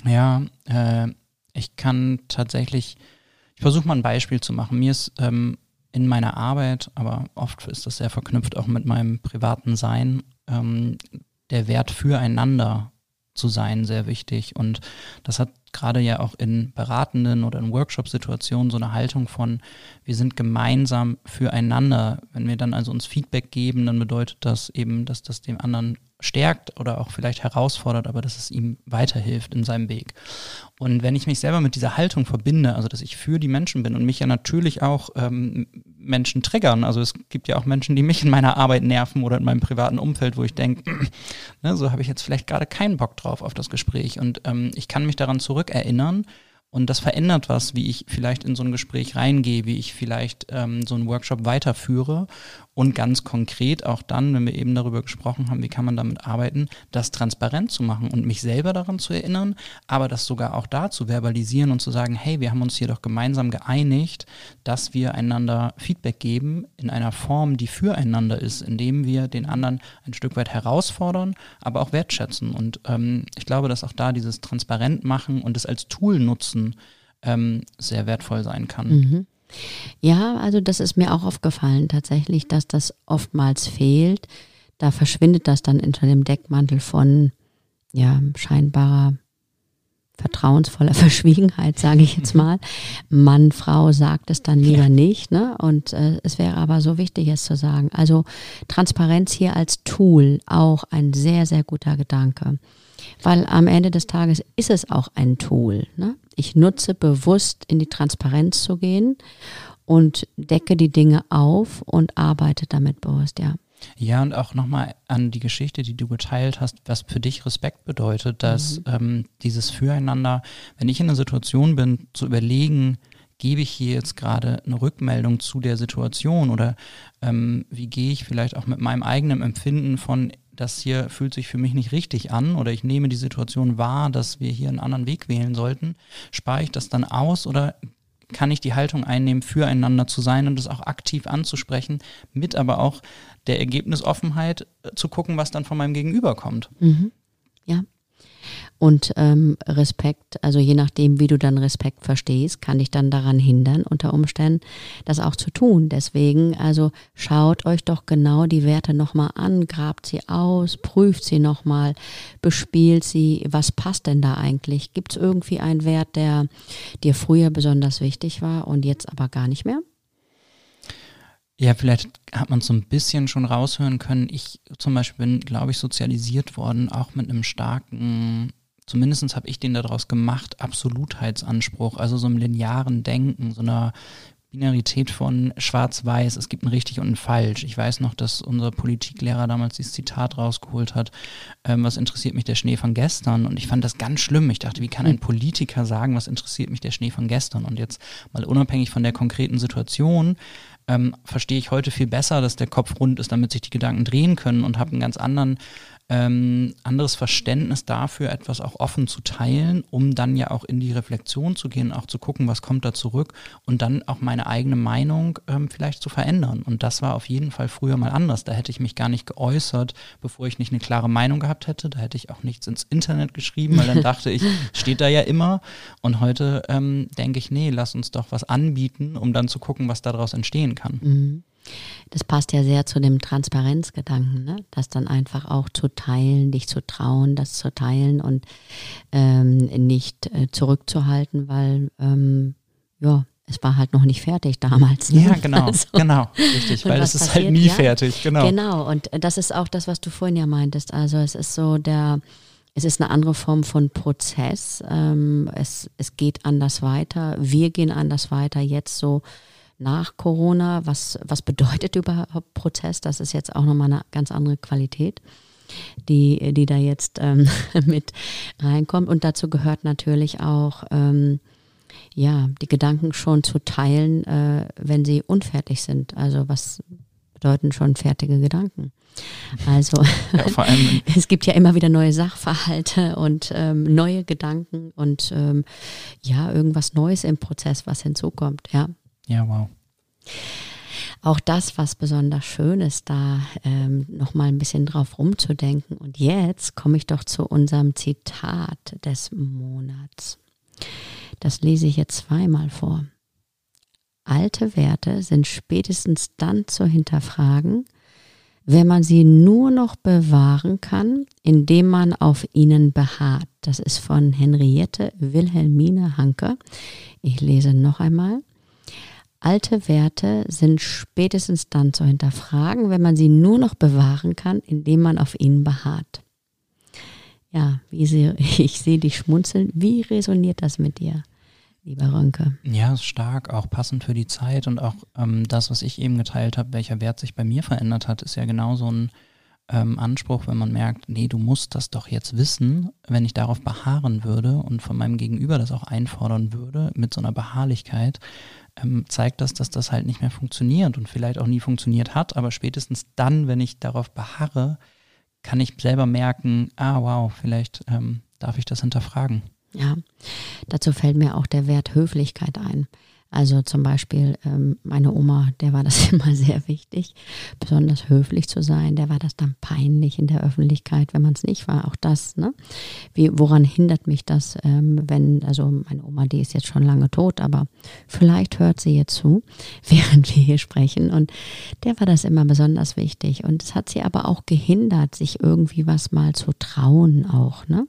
Ja, äh, ich kann tatsächlich, ich versuche mal ein Beispiel zu machen. Mir ist ähm, in meiner Arbeit, aber oft ist das sehr verknüpft auch mit meinem privaten Sein, ähm, der Wert füreinander zu sein sehr wichtig. Und das hat gerade ja auch in beratenden oder in Workshop-Situationen so eine Haltung von, wir sind gemeinsam füreinander. Wenn wir dann also uns Feedback geben, dann bedeutet das eben, dass das dem anderen stärkt oder auch vielleicht herausfordert, aber dass es ihm weiterhilft in seinem Weg. Und wenn ich mich selber mit dieser Haltung verbinde, also dass ich für die Menschen bin und mich ja natürlich auch ähm, Menschen triggern, also es gibt ja auch Menschen, die mich in meiner Arbeit nerven oder in meinem privaten Umfeld, wo ich denke, ne, so habe ich jetzt vielleicht gerade keinen Bock drauf auf das Gespräch. Und ähm, ich kann mich daran zurückerinnern und das verändert was, wie ich vielleicht in so ein Gespräch reingehe, wie ich vielleicht ähm, so einen Workshop weiterführe und ganz konkret auch dann, wenn wir eben darüber gesprochen haben, wie kann man damit arbeiten, das transparent zu machen und mich selber daran zu erinnern, aber das sogar auch da zu verbalisieren und zu sagen, hey, wir haben uns hier doch gemeinsam geeinigt, dass wir einander Feedback geben in einer Form, die füreinander ist, indem wir den anderen ein Stück weit herausfordern, aber auch wertschätzen. Und ähm, ich glaube, dass auch da dieses transparent machen und es als Tool nutzen ähm, sehr wertvoll sein kann. Mhm. Ja, also das ist mir auch aufgefallen tatsächlich, dass das oftmals fehlt. Da verschwindet das dann unter dem Deckmantel von ja, scheinbarer vertrauensvoller Verschwiegenheit, sage ich jetzt mal. Mann, Frau sagt es dann lieber nicht. Ne? Und äh, es wäre aber so wichtig, es zu sagen. Also Transparenz hier als Tool auch ein sehr, sehr guter Gedanke. Weil am Ende des Tages ist es auch ein Tool. Ne? Ich nutze bewusst in die Transparenz zu gehen und decke die Dinge auf und arbeite damit bewusst, ja. Ja, und auch nochmal an die Geschichte, die du geteilt hast, was für dich Respekt bedeutet, dass mhm. ähm, dieses Füreinander, wenn ich in einer Situation bin, zu überlegen, gebe ich hier jetzt gerade eine Rückmeldung zu der Situation oder ähm, wie gehe ich vielleicht auch mit meinem eigenen Empfinden von, das hier fühlt sich für mich nicht richtig an oder ich nehme die Situation wahr, dass wir hier einen anderen Weg wählen sollten, spare ich das dann aus oder kann ich die Haltung einnehmen, füreinander zu sein und es auch aktiv anzusprechen, mit aber auch der Ergebnisoffenheit äh, zu gucken, was dann von meinem Gegenüber kommt. Mhm. Ja, und ähm, Respekt, also je nachdem, wie du dann Respekt verstehst, kann dich dann daran hindern, unter Umständen das auch zu tun. Deswegen, also schaut euch doch genau die Werte nochmal an, grabt sie aus, prüft sie nochmal, bespielt sie. Was passt denn da eigentlich? Gibt es irgendwie einen Wert, der dir früher besonders wichtig war und jetzt aber gar nicht mehr? Ja, vielleicht hat man so ein bisschen schon raushören können. Ich zum Beispiel bin, glaube ich, sozialisiert worden, auch mit einem starken zumindest habe ich den daraus gemacht, Absolutheitsanspruch, also so einem linearen Denken, so einer Binarität von Schwarz-Weiß, es gibt ein richtig und ein falsch. Ich weiß noch, dass unser Politiklehrer damals dieses Zitat rausgeholt hat, ähm, was interessiert mich der Schnee von gestern? Und ich fand das ganz schlimm. Ich dachte, wie kann ein Politiker sagen, was interessiert mich der Schnee von gestern? Und jetzt mal unabhängig von der konkreten Situation, ähm, verstehe ich heute viel besser, dass der Kopf rund ist, damit sich die Gedanken drehen können und habe einen ganz anderen ähm, anderes Verständnis dafür, etwas auch offen zu teilen, um dann ja auch in die Reflexion zu gehen, auch zu gucken, was kommt da zurück und dann auch meine eigene Meinung ähm, vielleicht zu verändern. Und das war auf jeden Fall früher mal anders. Da hätte ich mich gar nicht geäußert, bevor ich nicht eine klare Meinung gehabt hätte. Da hätte ich auch nichts ins Internet geschrieben, weil dann dachte ich, steht da ja immer. Und heute ähm, denke ich, nee, lass uns doch was anbieten, um dann zu gucken, was daraus entstehen kann. Mhm. Das passt ja sehr zu dem Transparenzgedanken, ne? das dann einfach auch zu teilen, dich zu trauen, das zu teilen und ähm, nicht äh, zurückzuhalten, weil ähm, ja, es war halt noch nicht fertig damals. Ne? Ja, genau, also, genau, richtig, weil es ist halt nie ja, fertig, genau. Genau, und das ist auch das, was du vorhin ja meintest. Also es ist so der, es ist eine andere Form von Prozess. Ähm, es, es geht anders weiter. Wir gehen anders weiter jetzt so nach Corona. Was, was bedeutet überhaupt Prozess? Das ist jetzt auch nochmal eine ganz andere Qualität, die, die da jetzt ähm, mit reinkommt. Und dazu gehört natürlich auch, ähm, ja, die Gedanken schon zu teilen, äh, wenn sie unfertig sind. Also was bedeuten schon fertige Gedanken? Also ja, vor allem es gibt ja immer wieder neue Sachverhalte und ähm, neue Gedanken und ähm, ja, irgendwas Neues im Prozess, was hinzukommt, ja. Ja, wow. Auch das, was besonders schön ist, da ähm, nochmal ein bisschen drauf rumzudenken. Und jetzt komme ich doch zu unserem Zitat des Monats. Das lese ich jetzt zweimal vor. Alte Werte sind spätestens dann zu hinterfragen, wenn man sie nur noch bewahren kann, indem man auf ihnen beharrt. Das ist von Henriette Wilhelmine Hanke. Ich lese noch einmal. Alte Werte sind spätestens dann zu hinterfragen, wenn man sie nur noch bewahren kann, indem man auf ihnen beharrt. Ja, sie, ich sehe dich schmunzeln. Wie resoniert das mit dir, lieber Rönke? Ja, stark, auch passend für die Zeit und auch ähm, das, was ich eben geteilt habe, welcher Wert sich bei mir verändert hat, ist ja genau so ein ähm, Anspruch, wenn man merkt, nee, du musst das doch jetzt wissen, wenn ich darauf beharren würde und von meinem Gegenüber das auch einfordern würde, mit so einer Beharrlichkeit, ähm, zeigt das, dass das halt nicht mehr funktioniert und vielleicht auch nie funktioniert hat, aber spätestens dann, wenn ich darauf beharre, kann ich selber merken, ah wow, vielleicht ähm, darf ich das hinterfragen. Ja, dazu fällt mir auch der Wert Höflichkeit ein. Also zum Beispiel ähm, meine Oma, der war das immer sehr wichtig, besonders höflich zu sein. Der war das dann peinlich in der Öffentlichkeit, wenn man es nicht war. Auch das, ne? Wie, woran hindert mich das, ähm, wenn, also meine Oma, die ist jetzt schon lange tot, aber vielleicht hört sie jetzt zu, während wir hier sprechen. Und der war das immer besonders wichtig. Und es hat sie aber auch gehindert, sich irgendwie was mal zu trauen, auch, ne?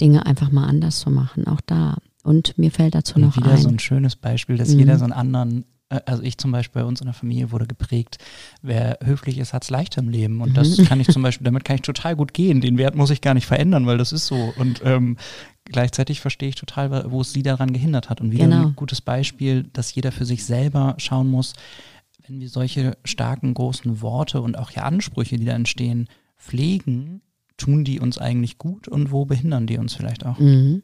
Dinge einfach mal anders zu machen. Auch da und mir fällt dazu und noch wieder ein. so ein schönes Beispiel, dass mhm. jeder so einen anderen, äh, also ich zum Beispiel bei uns in der Familie wurde geprägt, wer höflich ist, hat es leichter im Leben. Und das mhm. kann ich zum Beispiel, damit kann ich total gut gehen. Den Wert muss ich gar nicht verändern, weil das ist so. Und ähm, gleichzeitig verstehe ich total, wo es sie daran gehindert hat. Und wieder genau. ein gutes Beispiel, dass jeder für sich selber schauen muss, wenn wir solche starken, großen Worte und auch ja Ansprüche, die da entstehen, pflegen, tun die uns eigentlich gut und wo behindern die uns vielleicht auch? Mhm.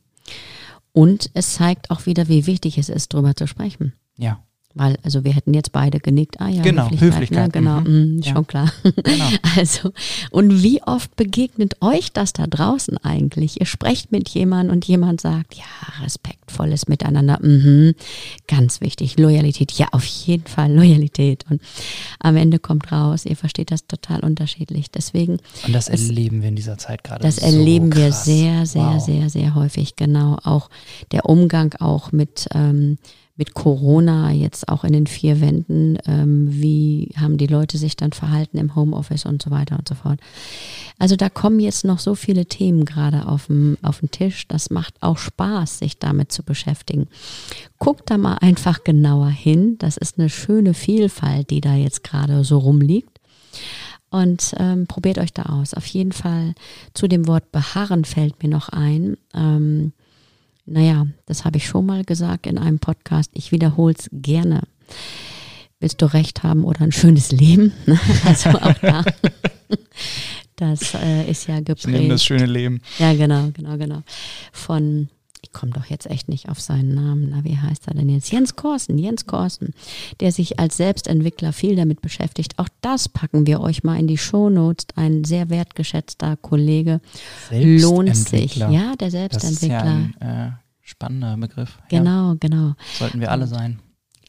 Und es zeigt auch wieder, wie wichtig es ist, darüber zu sprechen. Ja. Weil, also wir hätten jetzt beide genickt. Ah ja, genau, Höflichkeit. Höflichkeit. Ne? Genau, mhm. mh, schon ja. klar. Genau. Also, und wie oft begegnet euch das da draußen eigentlich? Ihr sprecht mit jemandem und jemand sagt, ja, respektvolles Miteinander, mhm. ganz wichtig, Loyalität, ja, auf jeden Fall Loyalität. Und am Ende kommt raus, ihr versteht das total unterschiedlich. Deswegen. Und das erleben wir in dieser Zeit gerade. Das so erleben krass. wir sehr, sehr, wow. sehr, sehr häufig. Genau. Auch der Umgang auch mit, ähm, mit Corona jetzt auch in den vier Wänden, ähm, wie haben die Leute sich dann verhalten im Homeoffice und so weiter und so fort. Also da kommen jetzt noch so viele Themen gerade auf den Tisch. Das macht auch Spaß, sich damit zu beschäftigen. Guckt da mal einfach genauer hin. Das ist eine schöne Vielfalt, die da jetzt gerade so rumliegt. Und ähm, probiert euch da aus. Auf jeden Fall zu dem Wort beharren fällt mir noch ein. Ähm, naja, das habe ich schon mal gesagt in einem Podcast. Ich wiederhole es gerne. Willst du Recht haben oder ein schönes Leben? also auch da. Das äh, ist ja geprägt. Das schöne Leben. Ja, genau, genau, genau. Von, ich komme doch jetzt echt nicht auf seinen Namen. Na, wie heißt er denn jetzt? Jens Korsen, Jens Korsen, der sich als Selbstentwickler viel damit beschäftigt. Auch das packen wir euch mal in die Shownotes. Ein sehr wertgeschätzter Kollege. Lohnt sich. Ja, der Selbstentwickler. Das ist ja ein, äh, spannender Begriff. Genau, ja. genau. Sollten wir alle sein.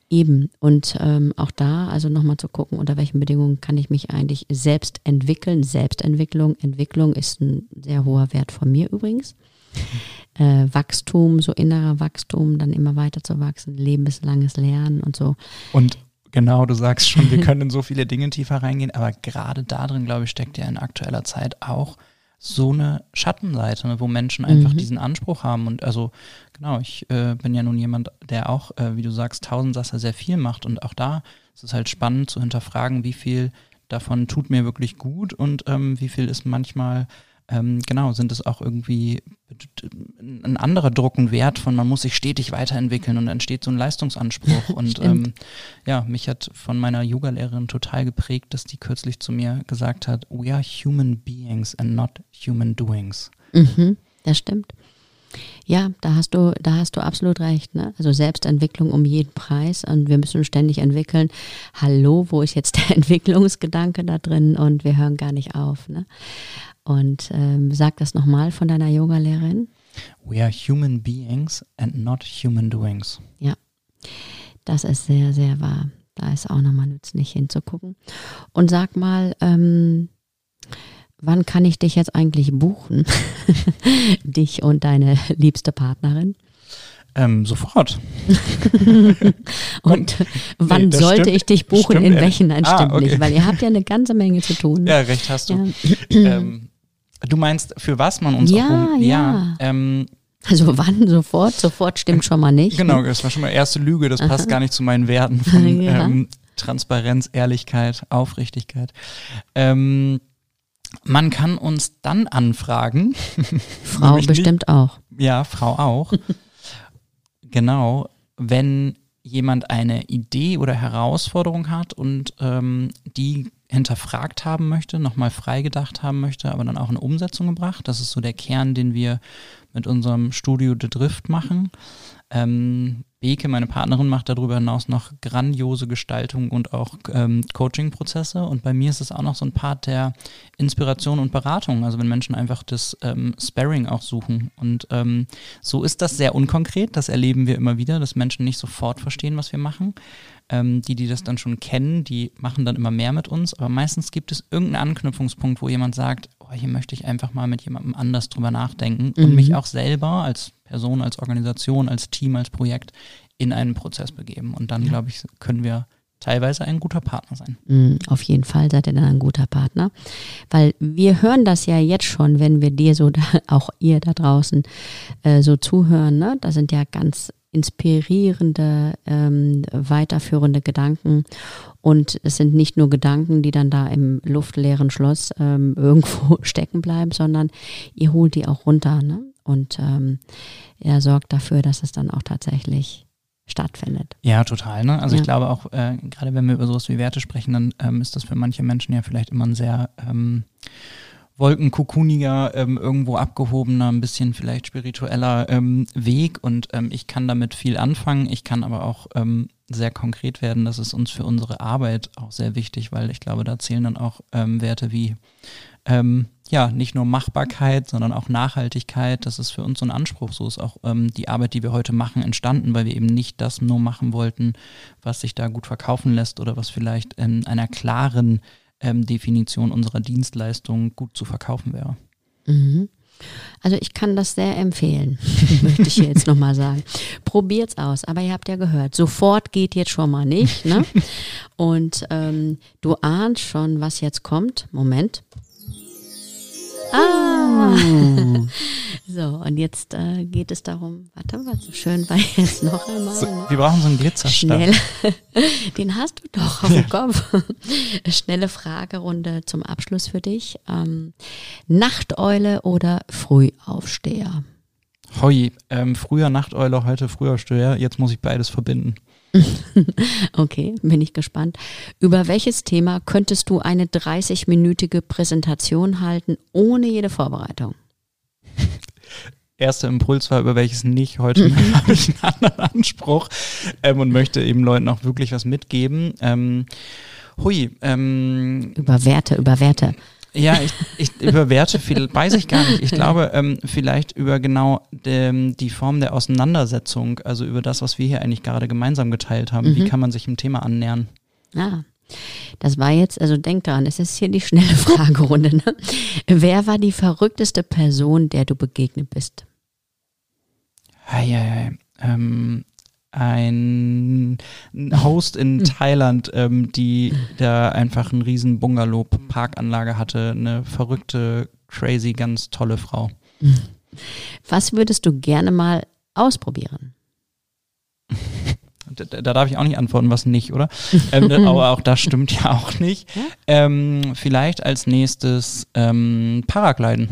Eben. Und ähm, auch da, also nochmal zu gucken, unter welchen Bedingungen kann ich mich eigentlich selbst entwickeln. Selbstentwicklung, Entwicklung ist ein sehr hoher Wert von mir übrigens. Äh, Wachstum, so innerer Wachstum, dann immer weiter zu wachsen, lebenslanges Lernen und so. Und genau, du sagst schon, wir können in so viele Dinge tiefer reingehen, aber gerade da drin, glaube ich, steckt ja in aktueller Zeit auch so eine Schattenseite, ne, wo Menschen einfach mhm. diesen Anspruch haben. Und also, genau, ich äh, bin ja nun jemand, der auch, äh, wie du sagst, Tausendsasser sehr viel macht. Und auch da ist es halt spannend zu hinterfragen, wie viel davon tut mir wirklich gut und ähm, wie viel ist manchmal ähm, genau, sind es auch irgendwie ein anderer Druck und Wert von, man muss sich stetig weiterentwickeln und entsteht so ein Leistungsanspruch. und ähm, ja, mich hat von meiner Yoga-Lehrerin total geprägt, dass die kürzlich zu mir gesagt hat, we are human beings and not human doings. Mhm, das stimmt. Ja, da hast du, da hast du absolut recht. Ne? Also Selbstentwicklung um jeden Preis und wir müssen ständig entwickeln. Hallo, wo ist jetzt der Entwicklungsgedanke da drin? Und wir hören gar nicht auf. Ne? Und ähm, sag das nochmal von deiner Yogalehrerin. We are human beings and not human doings. Ja, das ist sehr, sehr wahr. Da ist auch nochmal nützlich hinzugucken. Und sag mal, ähm, wann kann ich dich jetzt eigentlich buchen? dich und deine liebste Partnerin? Ähm, sofort. und wann nee, sollte stimmt, ich dich buchen? In welchen? Nein, ah, stimmt okay. nicht, weil ihr habt ja eine ganze Menge zu tun. Ja, recht hast du. Ja. ähm, Du meinst, für was man uns ja, auch um, ja. ja ähm, also wann sofort? Sofort stimmt schon mal nicht. Genau, das war schon mal erste Lüge, das Aha. passt gar nicht zu meinen Werten von ja. ähm, Transparenz, Ehrlichkeit, Aufrichtigkeit. Ähm, Man kann uns dann anfragen. Frau bestimmt nicht, auch. Ja, Frau auch. genau, wenn jemand eine Idee oder Herausforderung hat und ähm, die hinterfragt haben möchte, nochmal freigedacht haben möchte, aber dann auch in Umsetzung gebracht. Das ist so der Kern, den wir mit unserem Studio The Drift machen. Ähm, Beke, meine Partnerin, macht darüber hinaus noch grandiose Gestaltung und auch ähm, Coaching-Prozesse. Und bei mir ist es auch noch so ein Part der Inspiration und Beratung. Also wenn Menschen einfach das ähm, Sparring auch suchen. Und ähm, so ist das sehr unkonkret. Das erleben wir immer wieder, dass Menschen nicht sofort verstehen, was wir machen. Ähm, die, die das dann schon kennen, die machen dann immer mehr mit uns. Aber meistens gibt es irgendeinen Anknüpfungspunkt, wo jemand sagt, oh, hier möchte ich einfach mal mit jemandem anders drüber nachdenken mhm. und mich auch selber als Person, als Organisation, als Team, als Projekt in einen Prozess begeben. Und dann, ja. glaube ich, können wir teilweise ein guter Partner sein. Mm, auf jeden Fall seid ihr dann ein guter Partner, weil wir hören das ja jetzt schon, wenn wir dir so, da, auch ihr da draußen äh, so zuhören. Ne? Da sind ja ganz inspirierende, ähm, weiterführende Gedanken. Und es sind nicht nur Gedanken, die dann da im luftleeren Schloss ähm, irgendwo stecken bleiben, sondern ihr holt die auch runter. Ne? Und ähm, er sorgt dafür, dass es dann auch tatsächlich stattfindet. Ja, total. Ne? Also ja. ich glaube auch, äh, gerade wenn wir über sowas wie Werte sprechen, dann ähm, ist das für manche Menschen ja vielleicht immer ein sehr ähm, wolkenkokuniger, ähm, irgendwo abgehobener, ein bisschen vielleicht spiritueller ähm, Weg. Und ähm, ich kann damit viel anfangen. Ich kann aber auch ähm, sehr konkret werden. Das ist uns für unsere Arbeit auch sehr wichtig, weil ich glaube, da zählen dann auch ähm, Werte wie ähm, ja, nicht nur Machbarkeit, sondern auch Nachhaltigkeit. Das ist für uns so ein Anspruch. So ist auch die Arbeit, die wir heute machen, entstanden, weil wir eben nicht das nur machen wollten, was sich da gut verkaufen lässt oder was vielleicht in einer klaren ähm, Definition unserer Dienstleistung gut zu verkaufen wäre. Mhm. Also ich kann das sehr empfehlen, möchte ich hier jetzt nochmal sagen. Probiert's aus, aber ihr habt ja gehört, sofort geht jetzt schon mal nicht. Ne? Und ähm, du ahnst schon, was jetzt kommt. Moment. Ah! so, und jetzt äh, geht es darum, warte mal, so schön war jetzt noch einmal. So, wir brauchen so einen Glitzerstab. Schnell, den hast du doch auf dem Kopf. Schnelle Fragerunde zum Abschluss für dich. Ähm, Nachteule oder Frühaufsteher? Hoi, ähm, früher Nachteule, heute Frühaufsteher. Jetzt muss ich beides verbinden. okay, bin ich gespannt. Über welches Thema könntest du eine 30-minütige Präsentation halten, ohne jede Vorbereitung? Erster Impuls war, über welches nicht. Heute habe ich einen anderen Anspruch ähm, und möchte eben Leuten auch wirklich was mitgeben. Ähm, hui. Ähm, über Werte, über Werte. Ja, ich, ich über Werte viel, weiß ich gar nicht. Ich glaube, ähm, vielleicht über genau de, die Form der Auseinandersetzung, also über das, was wir hier eigentlich gerade gemeinsam geteilt haben. Mhm. Wie kann man sich im Thema annähern? Ah. Das war jetzt, also denk daran, es ist hier die schnelle Fragerunde. Ne? Wer war die verrückteste Person, der du begegnet bist? Hei, hei, hei. Ähm, ein Host in Thailand, ähm, die da einfach einen riesen Bungalow-Parkanlage hatte. Eine verrückte, crazy, ganz tolle Frau. Was würdest du gerne mal ausprobieren? Da, da, darf ich auch nicht antworten, was nicht, oder? ähm, aber auch das stimmt ja auch nicht. Ähm, vielleicht als nächstes ähm, Paragliden.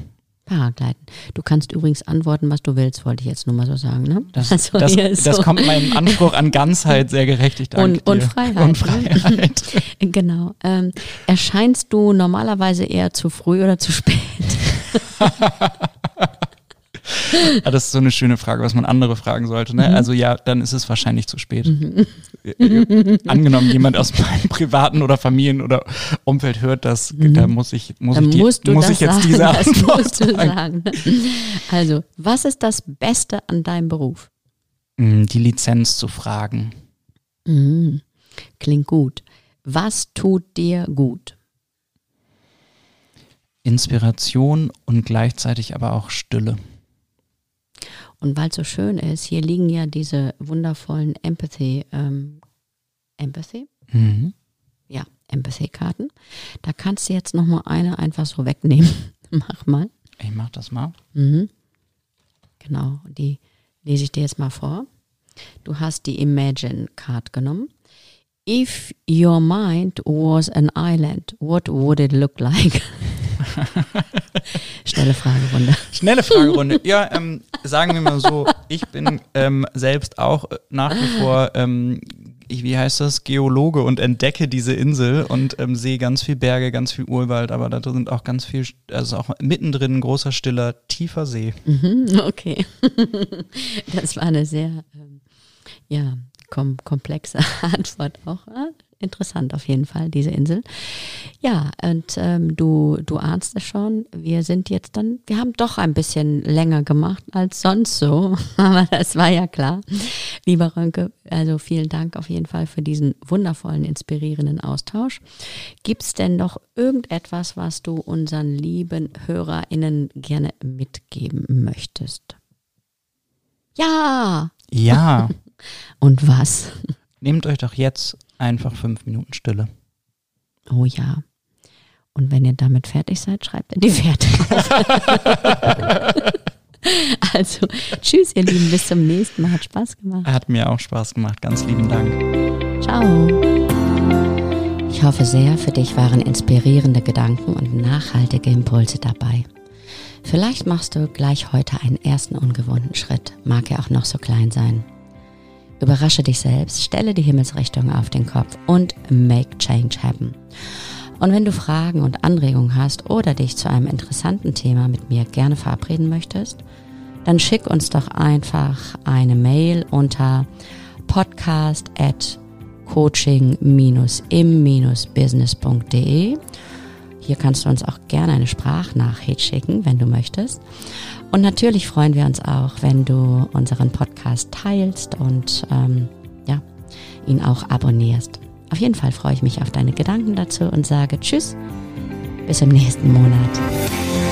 Paragliden. Du kannst übrigens antworten, was du willst, wollte ich jetzt nur mal so sagen. Ne? Das, also das, das so. kommt meinem Anspruch an Ganzheit sehr gerecht. Ich danke und, und Freiheit. Und Freiheit. genau. Ähm, erscheinst du normalerweise eher zu früh oder zu spät? ja, das ist so eine schöne Frage, was man andere fragen sollte. Ne? Mhm. Also ja, dann ist es wahrscheinlich zu spät. Mhm. Angenommen, jemand aus meinem privaten oder Familien- oder Umfeld hört das, mhm. da muss ich, muss ich, die, muss ich jetzt sagen, diese Antwort musst sagen. Also, was ist das Beste an deinem Beruf? Mm, die Lizenz zu fragen. Mhm. Klingt gut. Was tut dir gut? Inspiration und gleichzeitig aber auch Stille. Und weil es so schön ist, hier liegen ja diese wundervollen Empathy, ähm, Empathy? Mhm. Ja, Empathy-Karten. Da kannst du jetzt nochmal eine einfach so wegnehmen. mach mal. Ich mach das mal. Mhm. Genau, die lese ich dir jetzt mal vor. Du hast die Imagine Card genommen. If your mind was an island, what would it look like? Schnelle Fragerunde. Schnelle Fragerunde. Ja, ähm, sagen wir mal so, ich bin ähm, selbst auch äh, nach wie vor, ähm, ich, wie heißt das, Geologe und entdecke diese Insel und ähm, sehe ganz viel Berge, ganz viel Urwald, aber da sind auch ganz viel, also auch mittendrin ein großer, stiller, tiefer See. Mhm, okay. Das war eine sehr, ähm, ja, kom komplexe Antwort auch. Interessant auf jeden Fall, diese Insel. Ja, und ähm, du, du ahnst es schon, wir sind jetzt dann, wir haben doch ein bisschen länger gemacht als sonst so, aber das war ja klar. Lieber Rönke, also vielen Dank auf jeden Fall für diesen wundervollen, inspirierenden Austausch. Gibt es denn noch irgendetwas, was du unseren lieben HörerInnen gerne mitgeben möchtest? Ja! Ja. Und was? Nehmt euch doch jetzt einfach fünf Minuten Stille. Oh ja. Und wenn ihr damit fertig seid, schreibt ihr die Werte. also, tschüss, ihr Lieben, bis zum nächsten Mal. Hat Spaß gemacht. Hat mir auch Spaß gemacht. Ganz lieben Dank. Ciao. Ich hoffe sehr, für dich waren inspirierende Gedanken und nachhaltige Impulse dabei. Vielleicht machst du gleich heute einen ersten ungewohnten Schritt, mag er auch noch so klein sein. Überrasche dich selbst, stelle die Himmelsrichtung auf den Kopf und make change happen. Und wenn du Fragen und Anregungen hast oder dich zu einem interessanten Thema mit mir gerne verabreden möchtest, dann schick uns doch einfach eine Mail unter podcast at coaching-im-business.de. Hier kannst du uns auch gerne eine Sprachnachricht schicken, wenn du möchtest. Und natürlich freuen wir uns auch, wenn du unseren Podcast teilst und ähm, ja, ihn auch abonnierst. Auf jeden Fall freue ich mich auf deine Gedanken dazu und sage Tschüss, bis im nächsten Monat.